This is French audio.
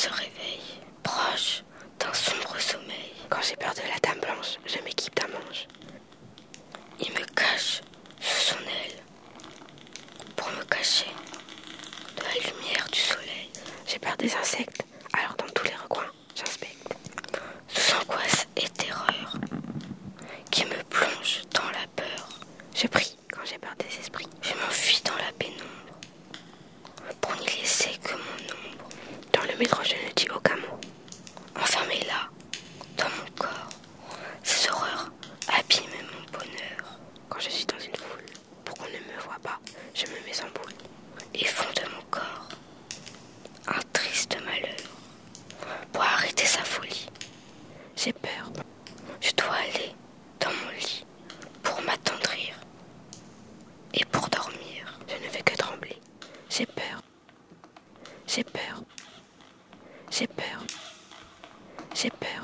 se réveille, proche d'un sombre sommeil. Quand j'ai peur de la dame blanche, je m'équipe d'un manche. Il me cache sous son aile pour me cacher de la lumière du soleil. J'ai peur des insectes, alors dans tous les recoins, j'inspecte. Sous angoisse et terreur qui me plonge dans la peur, Je prie quand j'ai peur des esprits. je m'enfuis dans la pénombre pour n'y laisser que mon ombre. Dans le métro, je ne dis aucun mot. Enfermé là, dans mon corps, ces horreurs abîment mon bonheur Quand je suis dans une foule, pour qu'on ne me voit pas, je me mets en boule. et font de mon corps un triste malheur. Pour arrêter sa folie, J'ai peur, je dois aller dans mon lit pour m'attendrir et pour dormir. je ne fais que trembler. J'ai peur. J'ai peur. J'ai peur. J'ai peur.